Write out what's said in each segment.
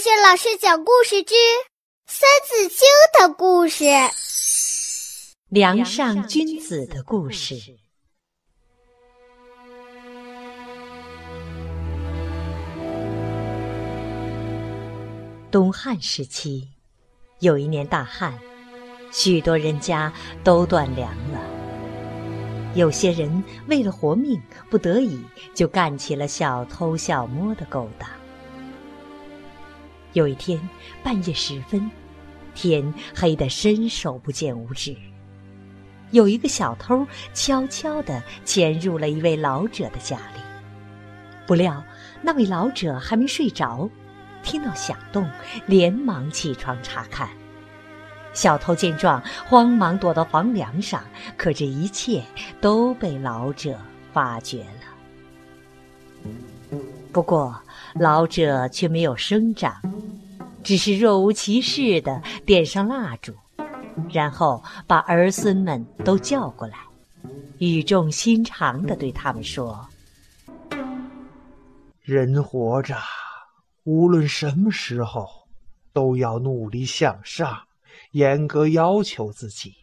雪老师讲故事之《三字经》的故事，梁上君子的故事。东汉时期，有一年大旱，许多人家都断粮了。有些人为了活命，不得已就干起了小偷小摸的勾当。有一天半夜时分，天黑得伸手不见五指。有一个小偷悄悄地潜入了一位老者的家里，不料那位老者还没睡着，听到响动，连忙起床查看。小偷见状，慌忙躲到房梁上，可这一切都被老者发觉了。不过，老者却没有声张。只是若无其事的点上蜡烛，然后把儿孙们都叫过来，语重心长的对他们说：“人活着，无论什么时候，都要努力向上，严格要求自己，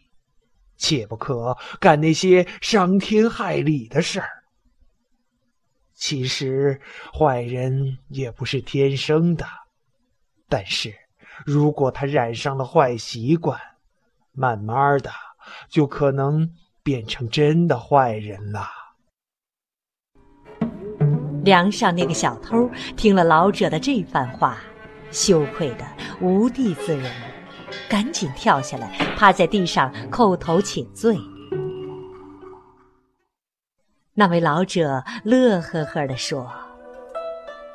切不可干那些伤天害理的事儿。其实，坏人也不是天生的。”但是，如果他染上了坏习惯，慢慢的就可能变成真的坏人了。梁上那个小偷听了老者的这番话，羞愧的无地自容，赶紧跳下来，趴在地上叩头请罪。那位老者乐呵呵地说：“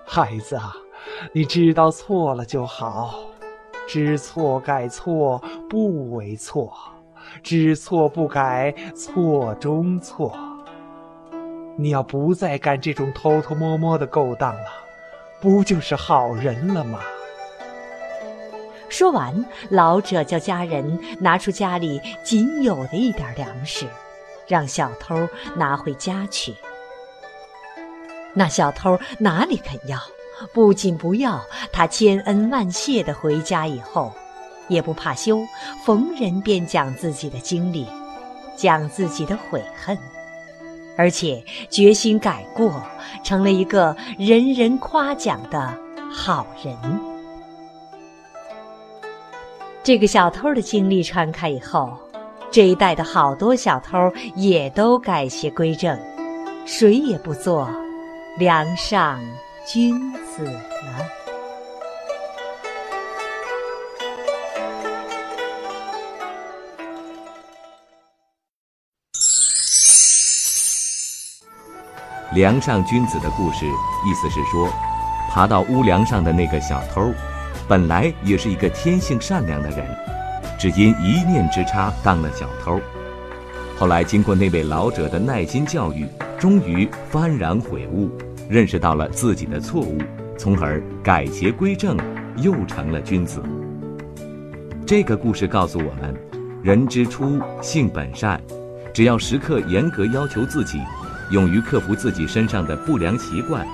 孩子啊。”你知道错了就好，知错改错不为错，知错不改错中错。你要不再干这种偷偷摸摸的勾当了，不就是好人了吗？说完，老者叫家人拿出家里仅有的一点粮食，让小偷拿回家去。那小偷哪里肯要？不仅不要他千恩万谢的回家以后，也不怕羞，逢人便讲自己的经历，讲自己的悔恨，而且决心改过，成了一个人人夸奖的好人。这个小偷的经历传开以后，这一带的好多小偷也都改邪归正，谁也不做梁上。君子了。梁上君子的故事，意思是说，爬到屋梁上的那个小偷，本来也是一个天性善良的人，只因一念之差当了小偷。后来经过那位老者的耐心教育，终于幡然悔悟。认识到了自己的错误，从而改邪归正，又成了君子。这个故事告诉我们：人之初，性本善，只要时刻严格要求自己，勇于克服自己身上的不良习惯，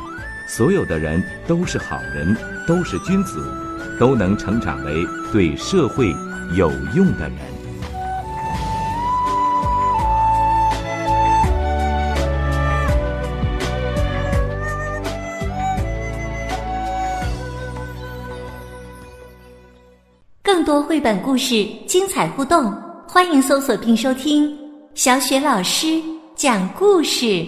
所有的人都是好人，都是君子，都能成长为对社会有用的人。更多绘本故事精彩互动，欢迎搜索并收听小雪老师讲故事。